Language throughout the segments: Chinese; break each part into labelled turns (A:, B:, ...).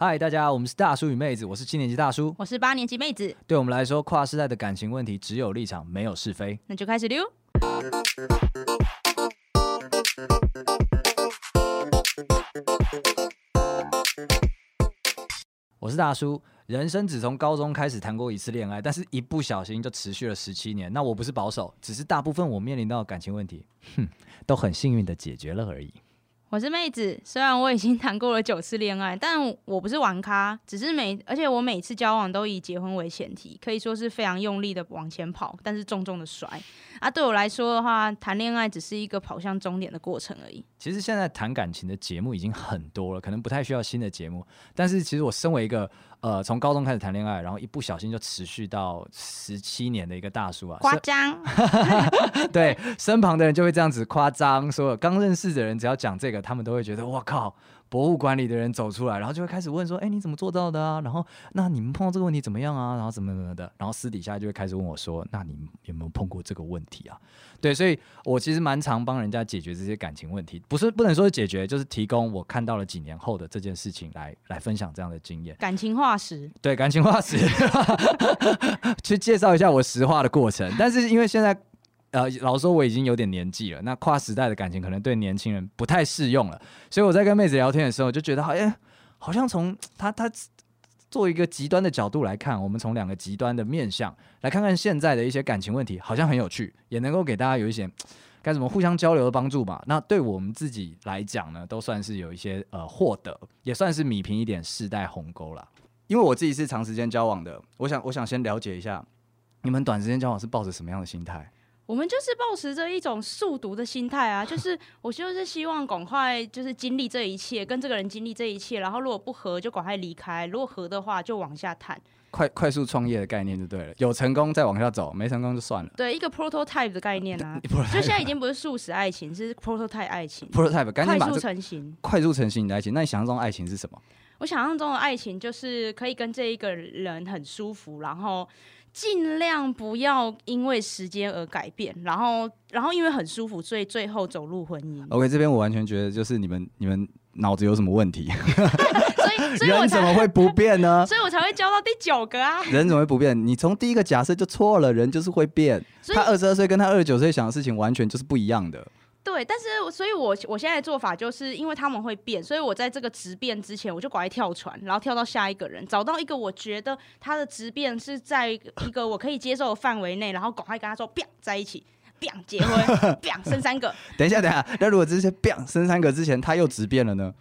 A: 嗨，大家，我们是大叔与妹子，我是七年级大叔，
B: 我是八年级妹子。
A: 对我们来说，跨世代的感情问题只有立场，没有是非。
B: 那就开始溜。
A: 我是大叔，人生只从高中开始谈过一次恋爱，但是一不小心就持续了十七年。那我不是保守，只是大部分我面临到的感情问题，哼，都很幸运的解决了而已。
B: 我是妹子，虽然我已经 谈过了九次恋爱，但我不是玩咖，只是每而且我每次交往都以结婚为前提，可以说是非常用力的往前跑，但是重重的摔。啊，对我来说的话，谈恋爱只是一个跑向终点的过程而已。
A: 其实现在谈感情的节目已经很多了，可能不太需要新的节目。但是其实我身为一个呃从高中开始谈恋爱，然后一不小心就持续到十七年的一个大叔啊，
B: 夸张。
A: 对，身旁的人就会这样子夸张，说刚认识的人只要讲这个，他们都会觉得我靠。博物馆里的人走出来，然后就会开始问说：“哎，你怎么做到的啊？然后那你们碰到这个问题怎么样啊？然后怎么怎么的？然后私底下就会开始问我说：那你有没有碰过这个问题啊？对，所以我其实蛮常帮人家解决这些感情问题，不是不能说是解决，就是提供我看到了几年后的这件事情来来分享这样的经验。
B: 感情化石，
A: 对，感情化石，去介绍一下我石化的过程。但是因为现在。呃，老实说我已经有点年纪了，那跨时代的感情可能对年轻人不太适用了，所以我在跟妹子聊天的时候就觉得，好像好像从他他做一个极端的角度来看，我们从两个极端的面向来看看现在的一些感情问题，好像很有趣，也能够给大家有一些该怎么互相交流的帮助吧。那对我们自己来讲呢，都算是有一些呃获得，也算是弭平一点世代鸿沟了。因为我自己是长时间交往的，我想我想先了解一下你们短时间交往是抱着什么样的心态？
B: 我们就是抱持着一种速读的心态啊，就是 我就是希望赶快就是经历这一切，跟这个人经历这一切，然后如果不合就赶快离开，如果合的话就往下谈。
A: 快快速创业的概念就对了，有成功再往下走，没成功就算了。
B: 对，一个 prototype 的概念啊，就现在已经不是速食爱情，是 prototype 爱情。
A: prototype
B: 快速成型，
A: 快速成型你的爱情。那你想象中的爱情是什么？
B: 我想象中的爱情就是可以跟这一个人很舒服，然后。尽量不要因为时间而改变，然后，然后因为很舒服，所以最后走入婚姻。
A: OK，这边我完全觉得就是你们，你们脑子有什么问题？
B: 所以，所以我
A: 人怎么会不变呢？
B: 所以我才会教到第九个啊！
A: 人怎么会不变？你从第一个假设就错了，人就是会变。他二十二岁跟他二十九岁想的事情完全就是不一样的。
B: 对，但是所以我，我现在的做法就是，因为他们会变，所以我在这个直变之前，我就赶快跳船，然后跳到下一个人，找到一个我觉得他的直变是在一个我可以接受的范围内，然后赶快跟他说，啪在一起，，biang 结婚，，biang 生三个。
A: 等一下，等一下，那如果这些啪生三个之前他又直变了呢？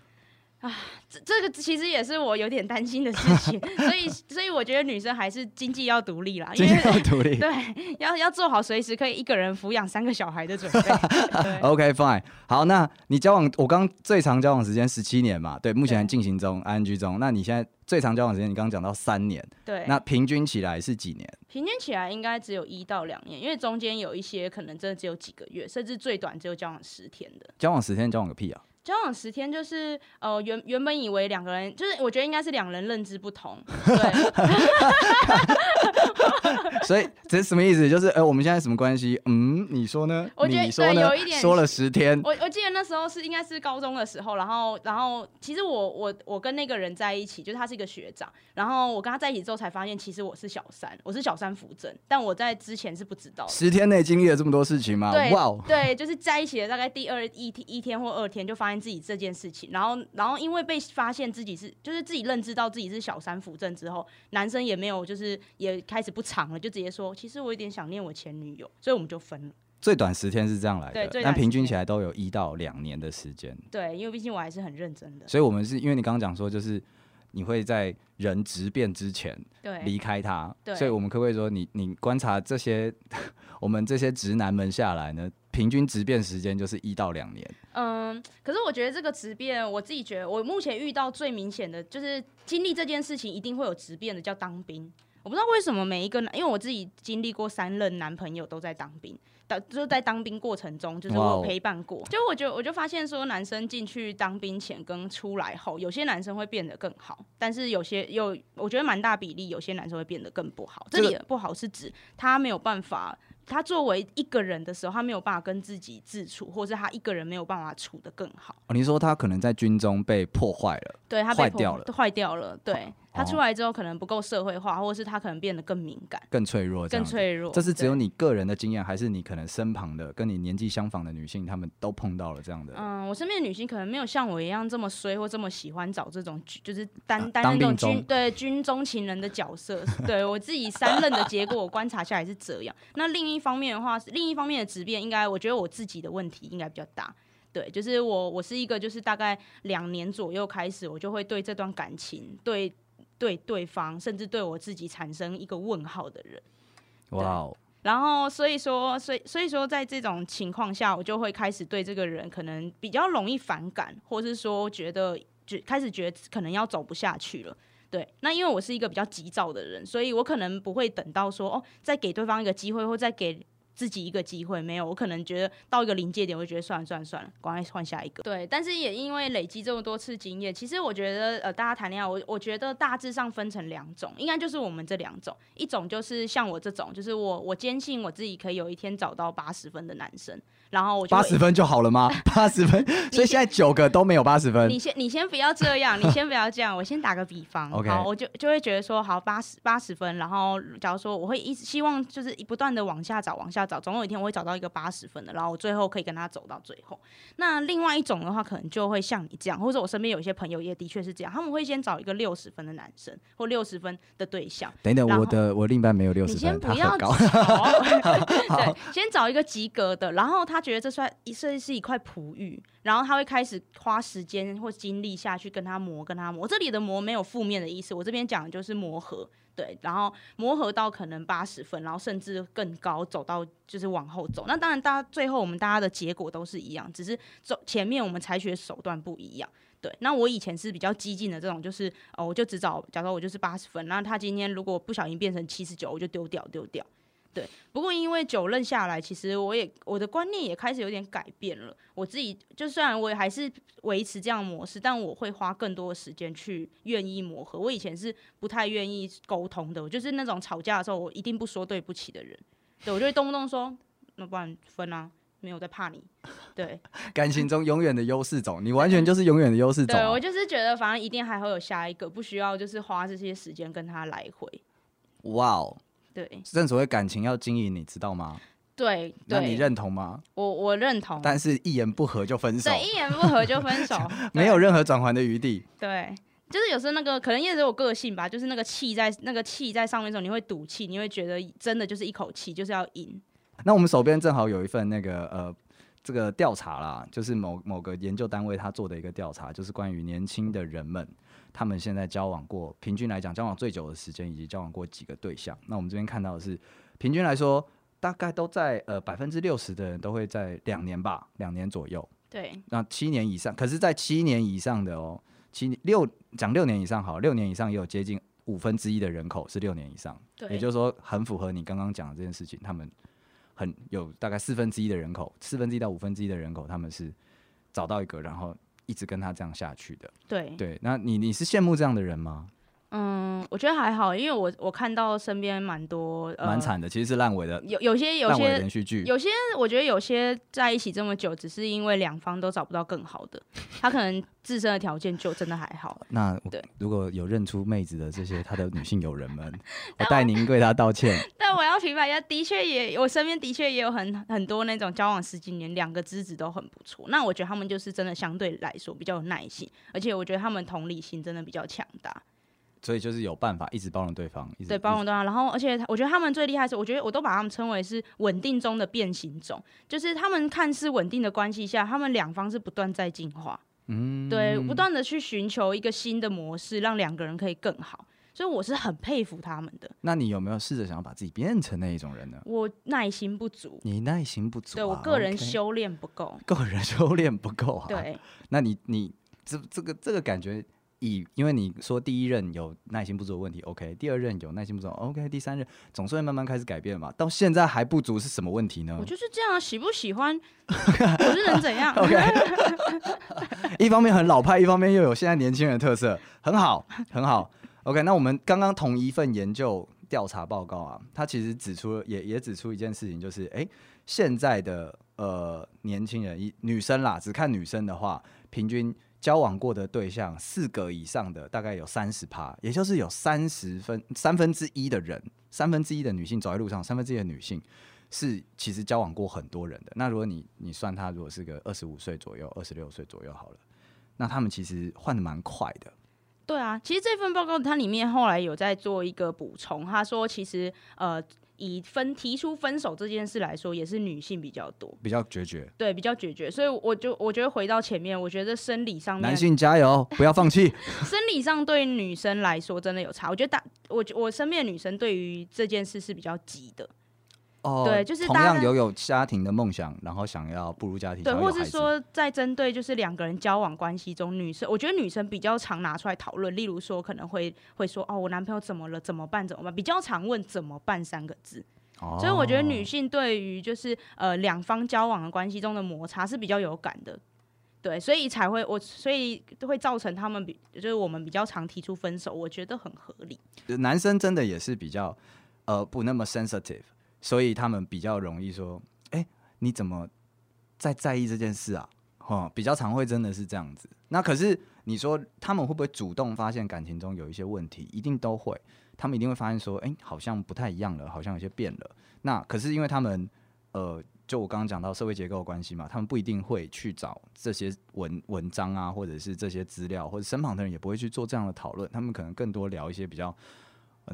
B: 啊，这这个其实也是我有点担心的事情，所以所以我觉得女生还是经济要独立啦，
A: 经济要独立，
B: 对，要要做好随时可以一个人抚养三个小孩的准备。
A: OK fine，好，那你交往我刚最长交往时间十七年嘛，对，目前还进行中，ing 中。那你现在最长交往时间，你刚刚讲到三年，
B: 对，
A: 那平均起来是几年？
B: 平均起来应该只有一到两年，因为中间有一些可能真的只有几个月，甚至最短只有交往十天的。
A: 交往十天，交往个屁啊！
B: 交往十天就是呃原原本以为两个人就是我觉得应该是两人认知不同，对。
A: 所以这是什么意思？就是呃我们现在什么关系？嗯，你说呢？
B: 我觉得？对，有一点
A: 说了十天。
B: 我我记得那时候是应该是高中的时候，然后然后其实我我我跟那个人在一起，就是他是一个学长，然后我跟他在一起之后才发现，其实我是小三，我是小三扶正，但我在之前是不知道。
A: 十天内经历了这么多事情吗？
B: 对，
A: 哇哦，
B: 对，就是在一起的大概第二一天一天或二天就发现。自己这件事情，然后，然后因为被发现自己是，就是自己认知到自己是小三扶正之后，男生也没有，就是也开始不长了，就直接说，其实我有点想念我前女友，所以我们就分了。
A: 最短十天是这样来的，但平均起来都有一到两年的时间。
B: 对，因为毕竟我还是很认真的。
A: 所以我们是因为你刚刚讲说，就是你会在人质变之前离开他，对，所以我们可不可以说你，你你观察这些 我们这些直男们下来呢？平均质变时间就是一到两年。
B: 嗯，可是我觉得这个质变，我自己觉得，我目前遇到最明显的就是经历这件事情一定会有质变的，叫当兵。我不知道为什么每一个男，因为我自己经历过三任男朋友都在当兵，当就是在当兵过程中，就是我有陪伴过。就我觉得，我就发现说，男生进去当兵前跟出来后，有些男生会变得更好，但是有些有，我觉得蛮大比例，有些男生会变得更不好。这里的不好是指他没有办法。他作为一个人的时候，他没有办法跟自己自处，或者是他一个人没有办法处得更好。
A: 哦，你说他可能在军中被破坏了，
B: 对，他被
A: 坏掉了，
B: 坏掉了，对。哦他出来之后可能不够社会化，或者是他可能变得更敏感、
A: 更脆弱、
B: 更脆弱。
A: 这是只有你个人的经验，还是你可能身旁的跟你年纪相仿的女性，她们都碰到了这样的？
B: 嗯，我身边的女性可能没有像我一样这么衰，或这么喜欢找这种就是担担任这种军对军中情人的角色。对我自己三任的结果，我观察下来是这样。那另一方面的话，另一方面的质变，应该我觉得我自己的问题应该比较大。对，就是我我是一个就是大概两年左右开始，我就会对这段感情对。对对方，甚至对我自己产生一个问号的人，哇！然后所以说，所以所以说，在这种情况下，我就会开始对这个人可能比较容易反感，或是说觉得就开始觉得可能要走不下去了。对，那因为我是一个比较急躁的人，所以我可能不会等到说哦，再给对方一个机会，或再给。自己一个机会没有，我可能觉得到一个临界点，我就觉得算了算了算了，赶快换下一个。对，但是也因为累积这么多次经验，其实我觉得呃，大家谈恋爱，我我觉得大致上分成两种，应该就是我们这两种，一种就是像我这种，就是我我坚信我自己可以有一天找到八十分的男生。然后我就八
A: 十分就好了吗？八十分，所以现在九个都没有八十分。
B: 你先，你先不要这样，你先不要这样。我先打个比方，OK，好，我就就会觉得说，好，八十八十分。然后，假如说我会一直希望就是不断的往下找，往下找，总有一天我会找到一个八十分的，然后我最后可以跟他走到最后。那另外一种的话，可能就会像你这样，或者我身边有一些朋友也的确是这样，他们会先找一个六十分的男生或六十分的对象。
A: 等等，我的我另一半没有六十分，
B: 你先不要找，对，先找一个及格的，然后他他觉得这算一。这是一块璞玉，然后他会开始花时间或精力下去跟他磨，跟他磨。这里的磨没有负面的意思，我这边讲的就是磨合，对，然后磨合到可能八十分，然后甚至更高，走到就是往后走。那当然，大家最后我们大家的结果都是一样，只是走前面我们采取的手段不一样。对，那我以前是比较激进的这种，就是哦，我就只找，假如我就是八十分，那他今天如果不小心变成七十九，我就丢掉，丢掉。对，不过因为久任下来，其实我也我的观念也开始有点改变了。我自己就虽然我也还是维持这样模式，但我会花更多的时间去愿意磨合。我以前是不太愿意沟通的，我就是那种吵架的时候我一定不说对不起的人。对，我就会动不动说，那不然分啊，没有在怕你。对，
A: 感情中永远的优势种，你完全就是永远的优势种啊。
B: 对，我就是觉得反正一定还会有下一个，不需要就是花这些时间跟他来回。
A: 哇哦。
B: 对，
A: 正所谓感情要经营，你知道吗？
B: 对，
A: 那你认同吗？
B: 我我认同，
A: 但是一言不合就分手，
B: 对，一言不合就分手，
A: 没有任何转圜的余地。
B: 对，就是有时候那个可能也是有个性吧，就是那个气在那个气在上面的时候，你会赌气，你会觉得真的就是一口气就是要赢。
A: 那我们手边正好有一份那个呃这个调查啦，就是某某个研究单位他做的一个调查，就是关于年轻的人们。他们现在交往过，平均来讲交往最久的时间，以及交往过几个对象。那我们这边看到的是，平均来说，大概都在呃百分之六十的人都会在两年吧，两年左右。
B: 对。
A: 那七年以上，可是，在七年以上的哦，七六讲六年以上好，六年以上也有接近五分之一的人口是六年以上。
B: 对。
A: 也就是说，很符合你刚刚讲的这件事情，他们很有大概四分之一的人口，四分之一到五分之一的人口，他们是找到一个，然后。一直跟他这样下去的，
B: 对
A: 对，那你你是羡慕这样的人吗？
B: 嗯，我觉得还好，因为我我看到身边蛮多蛮
A: 惨、呃、的，其实是烂尾的，
B: 有有些有些
A: 连续剧，
B: 有些我觉得有些在一起这么久，只是因为两方都找不到更好的，他可能自身的条件就真的还好。
A: 那对，如果有认出妹子的这些他的女性友人们，我代您对他道歉。
B: 但我要平反一下，的确也我身边的确也有很很多那种交往十几年，两个资质都很不错。那我觉得他们就是真的相对来说比较有耐心，而且我觉得他们同理心真的比较强大。
A: 所以就是有办法一直包容对方，
B: 对，包容对方。然后，而且我觉得他们最厉害的是，我觉得我都把他们称为是稳定中的变形种，就是他们看似稳定的关系下，他们两方是不断在进化，嗯，对，不断的去寻求一个新的模式，让两个人可以更好。所以我是很佩服他们的。
A: 那你有没有试着想要把自己变成那一种人呢？
B: 我耐心不足，
A: 你耐心不足啊，
B: 对，我个人修炼不够，
A: 个人修炼不够啊。
B: 对，
A: 那你你这这个这个感觉。以，因为你说第一任有耐心不足的问题，OK，第二任有耐心不足，OK，第三任总是会慢慢开始改变嘛。到现在还不足是什么问题呢？
B: 我就是这样，喜不喜欢，我是能怎样
A: ？OK，一方面很老派，一方面又有现在年轻人的特色，很好，很好。OK，那我们刚刚同一份研究调查报告啊，它其实指出也也指出一件事情，就是哎、欸，现在的呃年轻人一女生啦，只看女生的话，平均交往过的对象四个以上的大概有三十趴，也就是有三十分三分之一的人，三分之一的女性走在路上，三分之一的女性是其实交往过很多人的。那如果你你算她如果是个二十五岁左右，二十六岁左右好了，那他们其实换得蛮快的。
B: 对啊，其实这份报告它里面后来有在做一个补充，他说其实呃以分提出分手这件事来说，也是女性比较多，
A: 比较决绝，
B: 对，比较决绝。所以我就我觉得回到前面，我觉得生理上面
A: 男性加油，不要放弃。
B: 生理上对女生来说真的有差，我觉得大我我身边的女生对于这件事是比较急的。
A: 哦，对，就是同样有有家庭的梦想，然后想要步入家庭，
B: 对，或是说在针对就是两个人交往关系中，女生我觉得女生比较常拿出来讨论，例如说可能会会说哦，我男朋友怎么了？怎么办？怎么办？比较常问怎么办三个字。哦，所以我觉得女性对于就是呃两方交往的关系中的摩擦是比较有感的，对，所以才会我所以会造成他们比就是我们比较常提出分手，我觉得很合理。
A: 男生真的也是比较呃不那么 sensitive。所以他们比较容易说：“哎、你怎么在在意这件事啊？”哈，比较常会真的是这样子。那可是你说他们会不会主动发现感情中有一些问题？一定都会。他们一定会发现说：“哎、好像不太一样了，好像有些变了。”那可是因为他们呃，就我刚刚讲到社会结构关系嘛，他们不一定会去找这些文文章啊，或者是这些资料，或者身旁的人也不会去做这样的讨论。他们可能更多聊一些比较。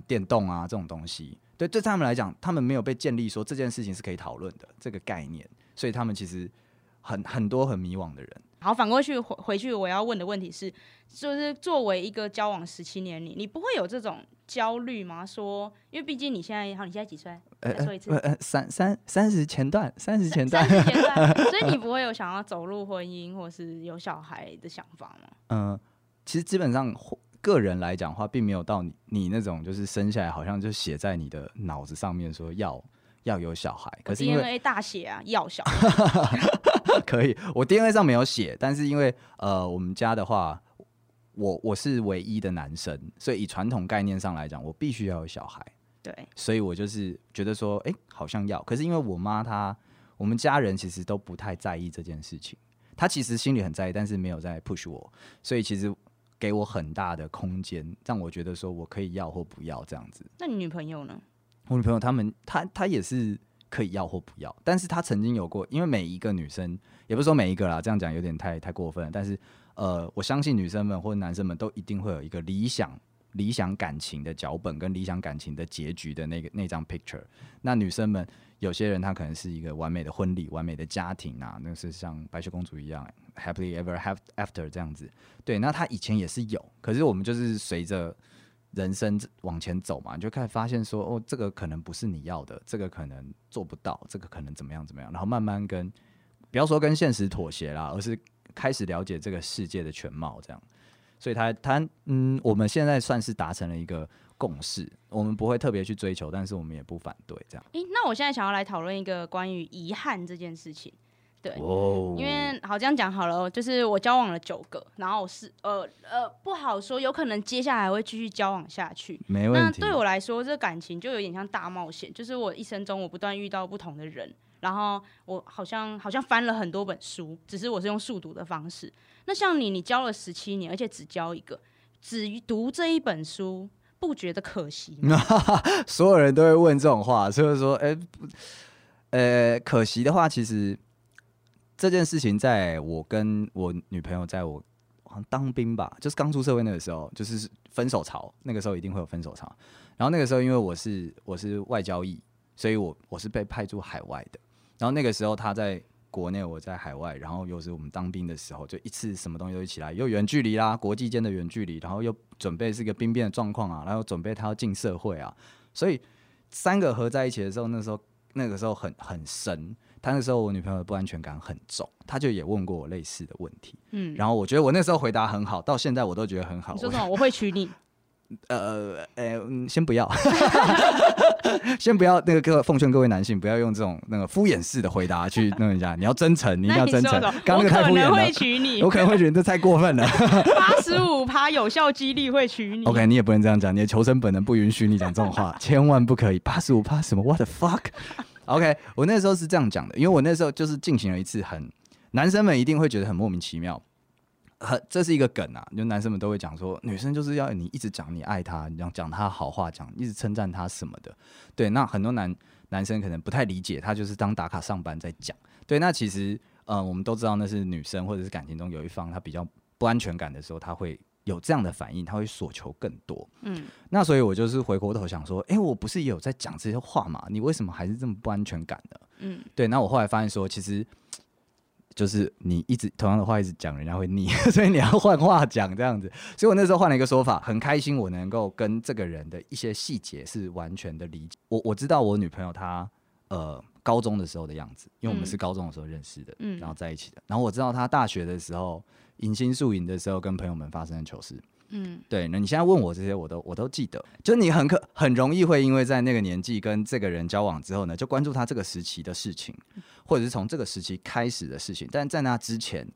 A: 电动啊，这种东西，对对他们来讲，他们没有被建立说这件事情是可以讨论的这个概念，所以他们其实很很多很迷惘的人。
B: 好，反过去回回去，我要问的问题是，就是作为一个交往十七年你，你不会有这种焦虑吗？说，因为毕竟你现在，好，你现在几岁？再说一次，
A: 呃呃，三三三十前段，三十前段，
B: 三十前段，所以你不会有想要走入婚姻或是有小孩的想法吗？
A: 嗯、呃，其实基本上。个人来讲的话，并没有到你你那种，就是生下来好像就写在你的脑子上面说要要有小孩。可是因为
B: DNA 大写啊，要小孩。
A: 可以，我 DNA 上没有写，但是因为呃，我们家的话，我我是唯一的男生，所以以传统概念上来讲，我必须要有小孩。
B: 对，
A: 所以我就是觉得说，哎、欸，好像要。可是因为我妈她，我们家人其实都不太在意这件事情。她其实心里很在意，但是没有在 push 我，所以其实。给我很大的空间，让我觉得说我可以要或不要这样子。
B: 那你女朋友呢？
A: 我女朋友他们，她她也是可以要或不要，但是她曾经有过，因为每一个女生，也不是说每一个啦，这样讲有点太太过分了。但是呃，我相信女生们或者男生们都一定会有一个理想 理想感情的脚本跟理想感情的结局的那个那张 picture。那女生们。有些人她可能是一个完美的婚礼、完美的家庭啊，那是像白雪公主一样 happily ever after 这样子。对，那他以前也是有，可是我们就是随着人生往前走嘛，就开始发现说，哦，这个可能不是你要的，这个可能做不到，这个可能怎么样怎么样，然后慢慢跟不要说跟现实妥协啦，而是开始了解这个世界的全貌，这样。所以他他嗯，我们现在算是达成了一个。共识，我们不会特别去追求，但是我们也不反对这样。
B: 诶，那我现在想要来讨论一个关于遗憾这件事情。对，
A: 哦，
B: 因为好这样讲好了，就是我交往了九个，然后是呃呃不好说，有可能接下来会继续交往下去。
A: 没问题。
B: 那对我来说，这感情就有点像大冒险，就是我一生中我不断遇到不同的人，然后我好像好像翻了很多本书，只是我是用速读的方式。那像你，你交了十七年，而且只交一个，只读这一本书。不觉得可惜吗？
A: 所有人都会问这种话，就是说，哎、欸，呃，可惜的话，其实这件事情，在我跟我女朋友，在我好像当兵吧，就是刚出社会那个时候，就是分手潮，那个时候一定会有分手潮。然后那个时候，因为我是我是外交役，所以我我是被派驻海外的。然后那个时候他在。国内我在海外，然后又是我们当兵的时候，就一次什么东西都一起来，又远距离啦，国际间的远距离，然后又准备是一个兵变的状况啊，然后准备他要进社会啊，所以三个合在一起的时候，那时候那个时候很很深。他那时候我女朋友的不安全感很重，他就也问过我类似的问题，嗯，然后我觉得我那时候回答很好，到现在我都觉得很好。
B: 你说什么？我会娶你。
A: 呃，呃，先不要，先不要。那个各奉劝各位男性，不要用这种那个敷衍式的回答去弄人家。你要真诚，你一定要真诚。刚刚那个太敷衍了。我可能会娶你，我可能会觉得这太过分了。
B: 八十五趴有效几率会娶你。
A: OK，你也不能这样讲，你的求生本能不允许你讲这种话，千万不可以。八十五趴什么？What the OK，我那时候是这样讲的，因为我那时候就是进行了一次很，男生们一定会觉得很莫名其妙。很这是一个梗啊，就男生们都会讲说，女生就是要你一直讲你爱她，你要讲她好话，讲一直称赞她什么的。对，那很多男男生可能不太理解，他就是当打卡上班在讲。对，那其实，呃，我们都知道那是女生或者是感情中有一方他比较不安全感的时候，他会有这样的反应，他会索求更多。嗯，那所以我就是回过头想说，哎，我不是也有在讲这些话吗？你为什么还是这么不安全感呢？嗯，对，那我后来发现说，其实。就是你一直同样的话一直讲，人家会腻，所以你要换话讲这样子。所以我那时候换了一个说法，很开心我能够跟这个人的一些细节是完全的理解。我我知道我女朋友她呃高中的时候的样子，因为我们是高中的时候认识的，嗯，然后在一起的。然后我知道他大学的时候迎新宿营的时候跟朋友们发生的糗事。嗯，对，那你现在问我这些，我都我都记得。就你很可很容易会因为在那个年纪跟这个人交往之后呢，就关注他这个时期的事情，或者是从这个时期开始的事情。但在那之前，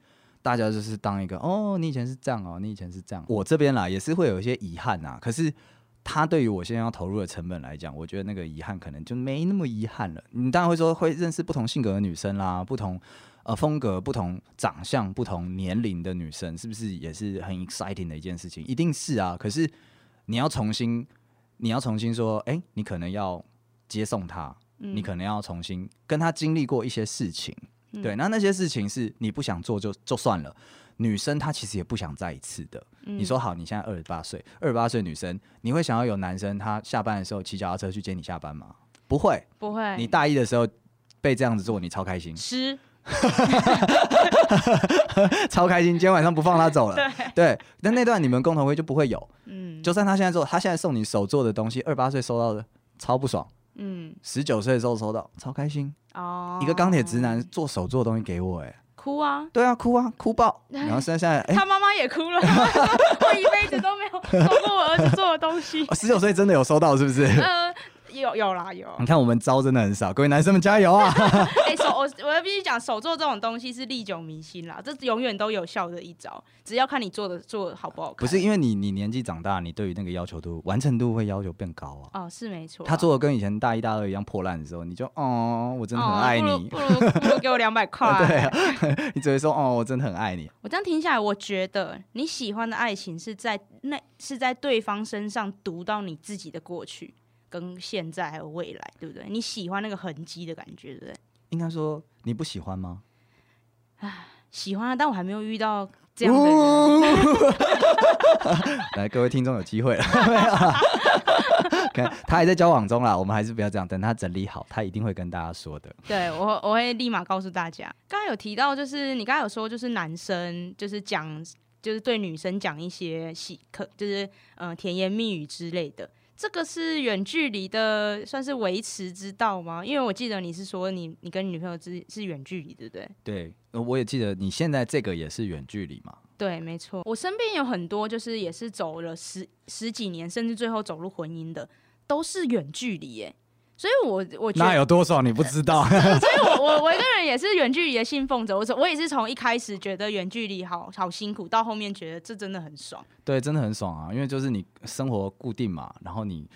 A: 大家就是当一个哦，你以前是这样哦，你以前是这样。我这边啦也是会有一些遗憾呐。可是他对于我现在要投入的成本来讲，我觉得那个遗憾可能就没那么遗憾了。你当然会说会认识不同性格的女生啦，不同。呃，风格不同、长相不同、年龄的女生，是不是也是很 exciting 的一件事情？一定是啊。可是你要重新，你要重新说，哎、欸，你可能要接送她，嗯、你可能要重新跟她经历过一些事情。嗯、对，那那些事情是你不想做就就算了。女生她其实也不想再一次的。嗯、你说好，你现在二十八岁，二十八岁女生，你会想要有男生他下班的时候骑脚踏车去接你下班吗？不会，
B: 不会。
A: 你大一的时候被这样子做，你超开心。是。超开心！今天晚上不放他走了。对，对，但那段你们共同会就不会有。嗯，就算他现在做，他现在送你手做的东西，二八岁收到的，超不爽。嗯，十九岁的时候收到，超开心。哦，一个钢铁直男做手做的东西给我，哎，哭啊！对啊，哭啊，哭爆。然后现在，现在，
B: 他妈妈也哭了。我一辈子都没有 收过我儿子做的东西。
A: 十九岁真的有收到，是不是？
B: 呃，有有啦，有。
A: 你看我们招真的很少，各位男生们加油啊！
B: 我要必须讲，手作这种东西是历久弥新啦，这永远都有效的一招，只要看你做的做好不好看。
A: 不是因为你你年纪长大，你对于那个要求度完成度会要求变高啊。
B: 哦，是没错。
A: 他做的跟以前大一大二一样破烂的时候，你就哦，我真的很爱你。
B: 哦、不如不如，不如给我两百 块。
A: 对啊，你只会说哦，我真的很爱你。
B: 我这样听下来，我觉得你喜欢的爱情是在那是在对方身上读到你自己的过去跟现在还有未来，对不对？你喜欢那个痕迹的感觉，对不对？
A: 应该说你不喜欢吗？
B: 啊，喜欢啊，但我还没有遇到这样的人。
A: 来，各位听众有机会了，看他还在交往中啦，我们还是不要这样，等他整理好，他一定会跟大家说的。
B: 对，我我会立马告诉大家。刚刚有提到，就是你刚刚有说，就是男生就是讲，就是对女生讲一些喜可，就是嗯、呃、甜言蜜语之类的。这个是远距离的，算是维持之道吗？因为我记得你是说你你跟你女朋友之是远距离，对不对？
A: 对，我也记得你现在这个也是远距离嘛。
B: 对，没错。我身边有很多就是也是走了十十几年，甚至最后走入婚姻的，都是远距离耶。所以我，我我觉得
A: 那有多少你不知道？
B: 所以我我我一个人也是远距离的信奉者。我我也是从一开始觉得远距离好好辛苦，到后面觉得这真的很爽。
A: 对，真的很爽啊！因为就是你生活固定嘛，然后你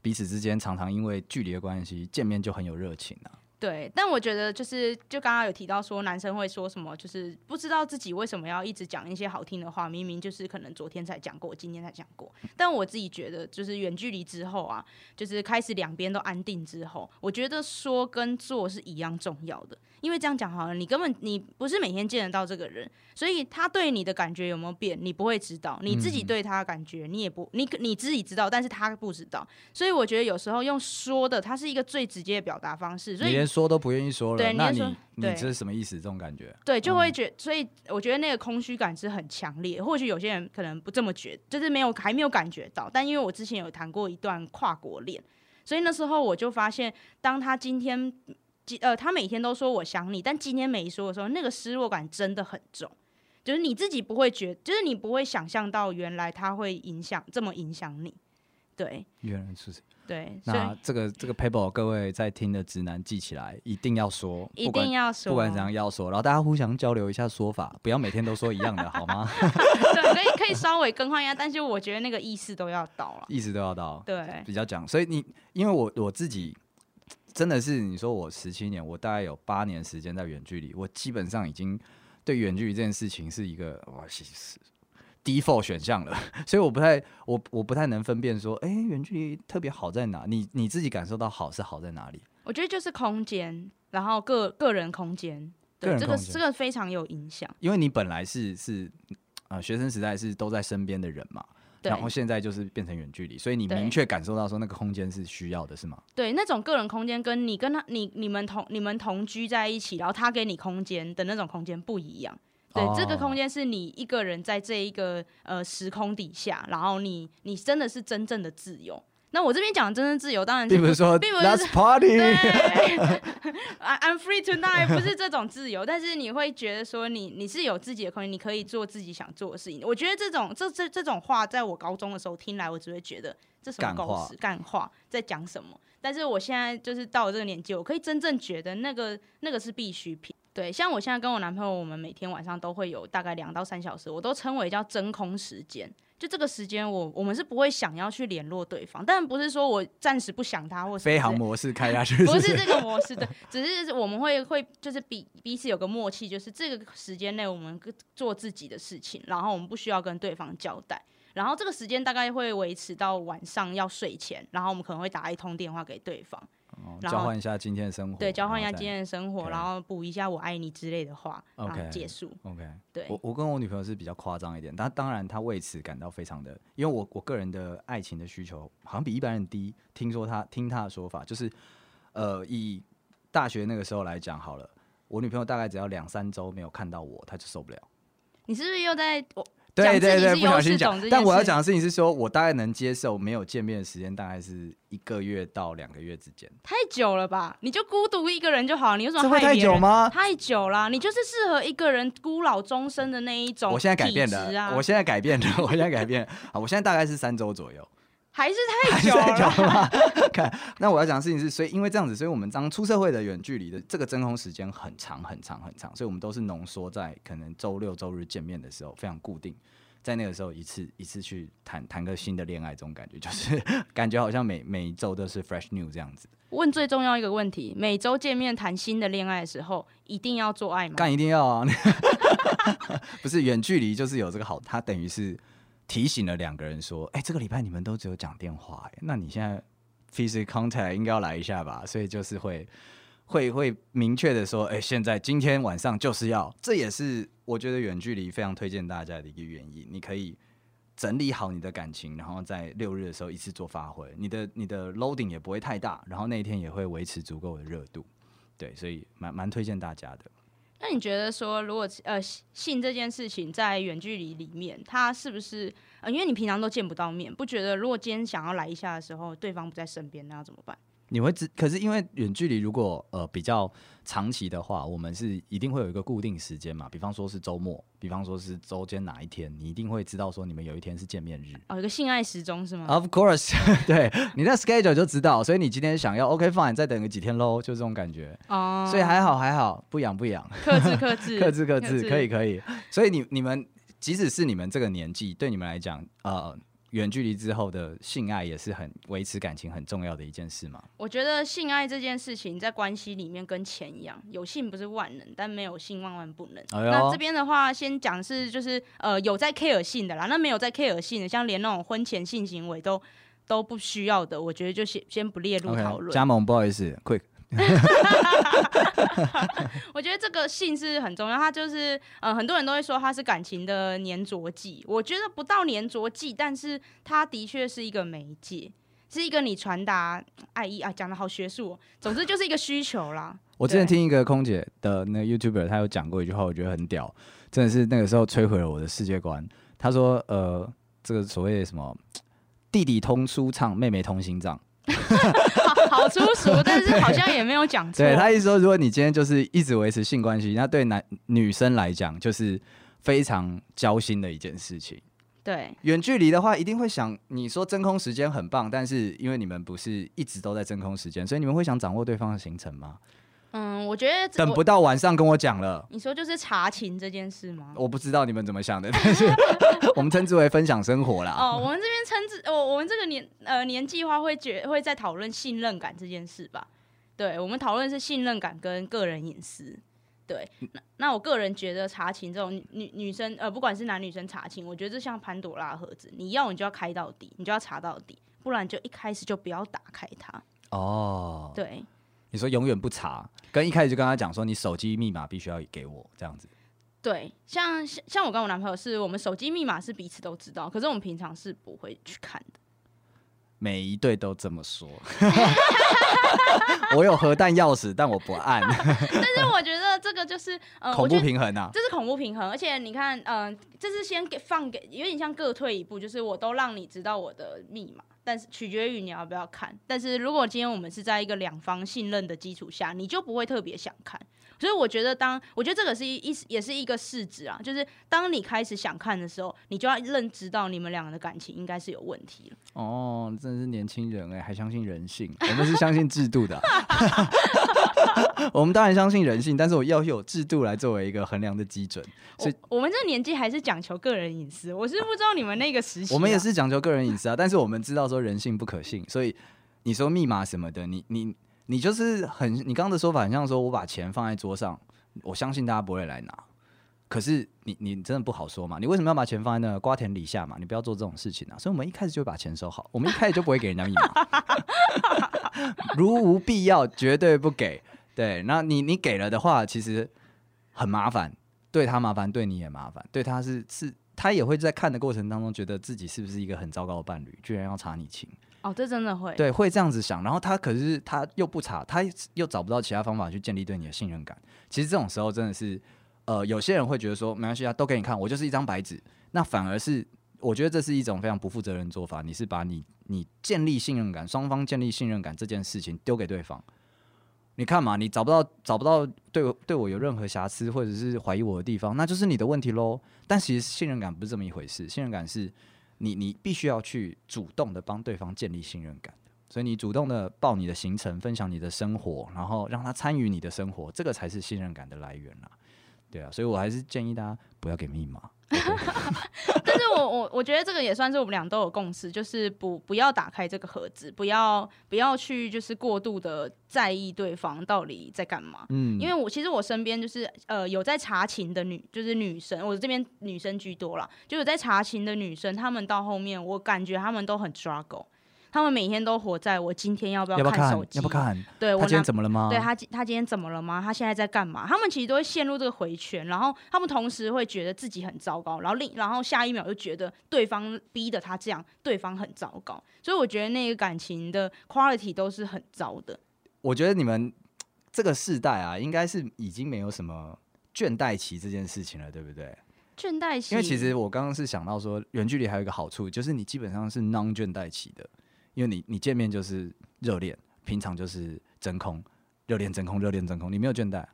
A: 彼此之间常常因为距离的关系见面就很有热情啊。
B: 对，但我觉得就是，就刚刚有提到说，男生会说什么，就是不知道自己为什么要一直讲一些好听的话，明明就是可能昨天才讲过，今天才讲过。但我自己觉得，就是远距离之后啊，就是开始两边都安定之后，我觉得说跟做是一样重要的。因为这样讲好了，你根本你不是每天见得到这个人，所以他对你的感觉有没有变，你不会知道。你自己对他的感觉，你也不，你你自己知道，但是他不知道。所以我觉得有时候用说的，它是一个最直接的表达方式。所以
A: 你连说都不愿意说了，对，那你你这是什么意思？这种感觉？
B: 对，就会觉，所以我觉得那个空虚感是很强烈。或许有些人可能不这么觉，就是没有还没有感觉到。但因为我之前有谈过一段跨国恋，所以那时候我就发现，当他今天。呃，他每天都说我想你，但今天没说的时候，那个失落感真的很重。就是你自己不会觉，就是你不会想象到原来他会影响这么影响你。对，
A: 阅人处事。
B: 对，
A: 那这个这个 paper 各位在听的直男记起来，一定要说，
B: 一定要说，
A: 不管怎样要说，然后大家互相交流一下说法，不要每天都说一样的，好吗？
B: 对，可以可以稍微更换一下，但是我觉得那个意思都要到了，
A: 意思都要到，
B: 对，
A: 比较讲。所以你因为我我自己真的是你说我十七年，我大概有八年时间在远距离，我基本上已经对远距离这件事情是一个哇，其实。default 选项了，所以我不太我我不太能分辨说，哎、欸，远距离特别好在哪？你你自己感受到好是好在哪里？
B: 我觉得就是空间，然后个个人空间，对，这个这个非常有影响。
A: 因为你本来是是啊、呃，学生时代是都在身边的人嘛，对，然后现在就是变成远距离，所以你明确感受到说那个空间是需要的，是吗？
B: 对，那种个人空间跟你跟他你你们同你们同居在一起，然后他给你空间的那种空间不一样。对，这个空间是你一个人在这一个呃时空底下，然后你你真的是真正的自由。那我这边讲的真正自由，当然
A: 并不是说并不是 Let's party，对，
B: I'm free tonight，不是这种自由，但是你会觉得说你你是有自己的空间，你可以做自己想做的事情。我觉得这种这这这种话，在我高中的时候听来，我只会觉得这什么狗屎干话，在讲什么。但是我现在就是到了这个年纪，我可以真正觉得那个那个是必需品。对，像我现在跟我男朋友，我们每天晚上都会有大概两到三小时，我都称为叫真空时间。就这个时间，我我们是不会想要去联络对方，但不是说我暂时不想他，或是
A: 飞航模式开下 去是不是，
B: 不是这个模式的，只是我们会会就是彼彼此有个默契，就是这个时间内我们做自己的事情，然后我们不需要跟对方交代，然后这个时间大概会维持到晚上要睡前，然后我们可能会打一通电话给对方。
A: 交换一下今天的生活，
B: 对，交换一下今天的生活，然后补一下我爱你之类的话
A: ，OK，
B: 结束。
A: OK，
B: 对，
A: 我我跟我女朋友是比较夸张一点，但当然她为此感到非常的，因为我我个人的爱情的需求好像比一般人低。听说她听她的说法，就是呃，以大学那个时候来讲好了，我女朋友大概只要两三周没有看到我，她就受不了。
B: 你是不是又在我？
A: 对对对，不小心讲。但我要讲的事情是说，我大概能接受没有见面的时间，大概是一个月到两个月之间。
B: 太久了吧？你就孤独一个人就好，你有什
A: 么太久吗？
B: 太久了，你就是适合一个人孤老终生的那一种、啊。
A: 我现在改变了，我现在改变了，我现在改变了。好，我现在大概是三周左右。
B: 还是太久了，太久了？
A: 看，那我要讲的事情是，所以因为这样子，所以我们当出社会的远距离的这个真空时间很长很长很长，所以我们都是浓缩在可能周六周日见面的时候，非常固定，在那个时候一次一次去谈谈个新的恋爱，这种感觉就是感觉好像每每周都是 fresh new 这样子。
B: 问最重要一个问题：每周见面谈新的恋爱的时候，一定要做爱吗？
A: 干一定要啊！不是远距离就是有这个好，它等于是。提醒了两个人说：“哎、这个礼拜你们都只有讲电话，哎，那你现在 physical contact 应该要来一下吧？所以就是会会会明确的说，哎、现在今天晚上就是要，这也是我觉得远距离非常推荐大家的一个原因。你可以整理好你的感情，然后在六日的时候一次做发挥，你的你的 loading 也不会太大，然后那一天也会维持足够的热度。对，所以蛮蛮推荐大家的。”
B: 那你觉得说，如果呃性这件事情在远距离里面，他是不是呃，因为你平常都见不到面，不觉得如果今天想要来一下的时候，对方不在身边，那要怎么办？
A: 你会知，可是因为远距离如果呃比较长期的话，我们是一定会有一个固定时间嘛，比方说是周末，比方说是周间哪一天，你一定会知道说你们有一天是见面日。
B: 哦，有个性爱时钟是吗
A: ？Of course，对，你那 schedule 就知道，所以你今天想要 OK fine，再等个几天喽，就这种感觉。哦，所以还好还好，不痒不痒，
B: 克制 克制，
A: 克制克制，可以可以。所以你你们即使是你们这个年纪，对你们来讲，呃。远距离之后的性爱也是很维持感情很重要的一件事嘛。
B: 我觉得性爱这件事情在关系里面跟钱一样，有性不是万能，但没有性万万不能。哎、那这边的话，先讲是就是呃有在 care 性的啦，那没有在 care 性的，像连那种婚前性行为都都不需要的，我觉得就先先不列入讨论。
A: 加盟，不好意思，quick。
B: 我觉得这个性是很重要，它就是呃，很多人都会说它是感情的粘着剂。我觉得不到粘着剂，但是它的确是一个媒介，是一个你传达爱意啊，讲的好学术哦。总之就是一个需求啦。
A: 我之前听一个空姐的那个 YouTuber，他有讲过一句话，我觉得很屌，真的是那个时候摧毁了我的世界观。他说：“呃，这个所谓的什么 弟弟通书唱，妹妹通心
B: 脏。”粗俗，但是好像也没有讲错。
A: 对，他意思说，如果你今天就是一直维持性关系，那对男女生来讲就是非常交心的一件事情。
B: 对，
A: 远距离的话，一定会想你说真空时间很棒，但是因为你们不是一直都在真空时间，所以你们会想掌握对方的行程吗？
B: 嗯，我觉得
A: 等不到晚上跟我讲了。
B: 你说就是查情这件事吗？
A: 我不知道你们怎么想的，但是 我们称之为分享生活啦。
B: 哦，我们这边称之，我我们这个年呃年计划会觉会在讨论信任感这件事吧？对，我们讨论是信任感跟个人隐私。对，那那我个人觉得查情这种女女生呃，不管是男女生查情，我觉得这像潘朵拉盒子，你要你就要开到底，你就要查到底，不然就一开始就不要打开它。哦，对。
A: 你说永远不查，跟一开始就跟他讲说，你手机密码必须要给我这样子。
B: 对，像像我跟我男朋友是我们手机密码是彼此都知道，可是我们平常是不会去看的。
A: 每一对都这么说。我有核弹钥匙，但我不按。
B: 但是我觉得这个就是呃，
A: 恐怖平衡啊，
B: 这是恐怖平衡。而且你看，嗯、呃，这是先给放给，有点像各退一步，就是我都让你知道我的密码。但是取决于你要不要看。但是如果今天我们是在一个两方信任的基础下，你就不会特别想看。所以我觉得当，当我觉得这个是一一也是一个试纸啊，就是当你开始想看的时候，你就要认知到你们两个的感情应该是有问题了。
A: 哦，真的是年轻人哎，还相信人性？我们是相信制度的。我们当然相信人性，但是我要有制度来作为一个衡量的基准。所以
B: 我，我们这个年纪还是讲求个人隐私。我是不知道你们那个时期，
A: 我们也是讲求个人隐私啊。但是我们知道说。人性不可信，所以你说密码什么的，你你你就是很，你刚刚的说法很像说，我把钱放在桌上，我相信大家不会来拿。可是你你真的不好说嘛？你为什么要把钱放在那个瓜田李下嘛？你不要做这种事情啊！所以我们一开始就把钱收好，我们一开始就不会给人家密码，如无必要绝对不给。对，那你你给了的话，其实很麻烦，对他麻烦，对你也麻烦，对他是是。他也会在看的过程当中，觉得自己是不是一个很糟糕的伴侣，居然要查你情。
B: 哦，这真的会。
A: 对，会这样子想。然后他可是他又不查，他又找不到其他方法去建立对你的信任感。其实这种时候真的是，呃，有些人会觉得说没关系啊，都给你看，我就是一张白纸。那反而是我觉得这是一种非常不负责任的做法。你是把你你建立信任感，双方建立信任感这件事情丢给对方。你看嘛，你找不到找不到对我对我有任何瑕疵或者是怀疑我的地方，那就是你的问题喽。但其实信任感不是这么一回事，信任感是你你必须要去主动的帮对方建立信任感，所以你主动的报你的行程，分享你的生活，然后让他参与你的生活，这个才是信任感的来源啦。对啊，所以我还是建议大家不要给密码。
B: 但是我我我觉得这个也算是我们俩都有共识，就是不不要打开这个盒子，不要不要去就是过度的在意对方到底在干嘛。嗯，因为我其实我身边就是呃有在查情的女，就是女生，我这边女生居多啦，就有在查情的女生，她们到后面我感觉她们都很 struggle。他们每天都活在我今天要不要看手机？
A: 要不看？
B: 对，我
A: 他今天怎么了吗？
B: 对他，他今天怎么了吗？他现在在干嘛？他们其实都会陷入这个回圈，然后他们同时会觉得自己很糟糕，然后另然后下一秒就觉得对方逼得他这样，对方很糟糕。所以我觉得那个感情的 quality 都是很糟的。
A: 我觉得你们这个世代啊，应该是已经没有什么倦怠期这件事情了，对不对？
B: 倦怠期，
A: 因为其实我刚刚是想到说，远距离还有一个好处，就是你基本上是 non 倦怠期的。因为你你见面就是热恋，平常就是真空，热恋真空，热恋真空，你没有倦怠，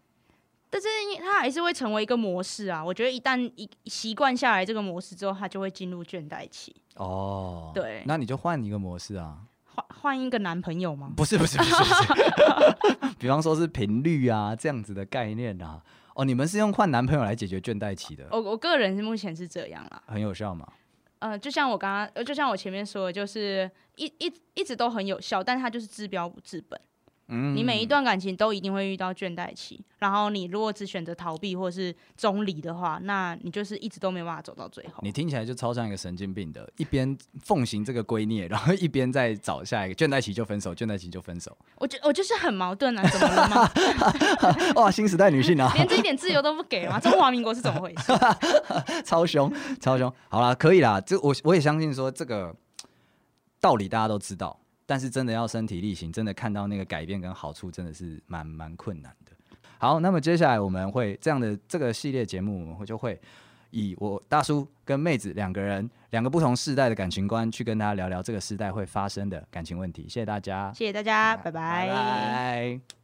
B: 但是它还是会成为一个模式啊。我觉得一旦一习惯下来这个模式之后，它就会进入倦怠期。哦，对，
A: 那你就换一个模式啊，
B: 换换一个男朋友吗？
A: 不是不是不是，不是 比方说是频率啊这样子的概念啊。哦，你们是用换男朋友来解决倦怠期的？
B: 我我个人目前是这样啦，
A: 很有效吗？
B: 嗯，就像我刚刚，呃，就像我前面说的，就是一一一直都很有效，但它就是治标不治本。嗯，你每一段感情都一定会遇到倦怠期，然后你如果只选择逃避或是中离的话，那你就是一直都没办法走到最后。
A: 你听起来就超像一个神经病的，一边奉行这个圭臬，然后一边在找下一个倦怠期就分手，倦怠期就分手。
B: 我就我就是很矛盾啊，怎么了吗？
A: 哇，新时代女性啊，
B: 连这一点自由都不给吗？中华民国是怎么回事？
A: 超凶，超凶。好啦，可以啦，这我我也相信说这个道理大家都知道。但是真的要身体力行，真的看到那个改变跟好处，真的是蛮蛮困难的。好，那么接下来我们会这样的这个系列节目，我们会就会以我大叔跟妹子两个人两个不同世代的感情观，去跟大家聊聊这个时代会发生的感情问题。谢谢大家，
B: 谢谢大家，拜拜。
A: 拜拜。